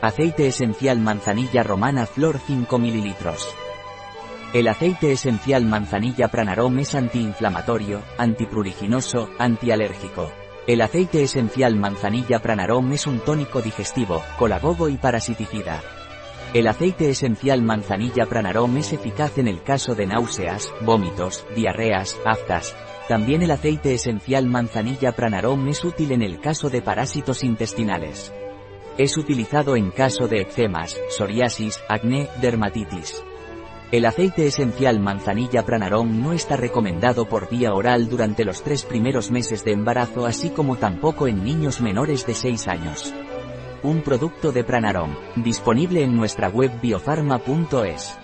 Aceite esencial manzanilla romana flor 5 ml. El aceite esencial manzanilla pranarom es antiinflamatorio, antipruriginoso, antialérgico. El aceite esencial manzanilla pranarom es un tónico digestivo, colagogo y parasiticida. El aceite esencial manzanilla pranarom es eficaz en el caso de náuseas, vómitos, diarreas, aftas. También el aceite esencial manzanilla pranarom es útil en el caso de parásitos intestinales. Es utilizado en caso de eczemas, psoriasis, acné, dermatitis. El aceite esencial manzanilla pranarom no está recomendado por vía oral durante los tres primeros meses de embarazo así como tampoco en niños menores de 6 años. Un producto de Pranarom, disponible en nuestra web biofarma.es.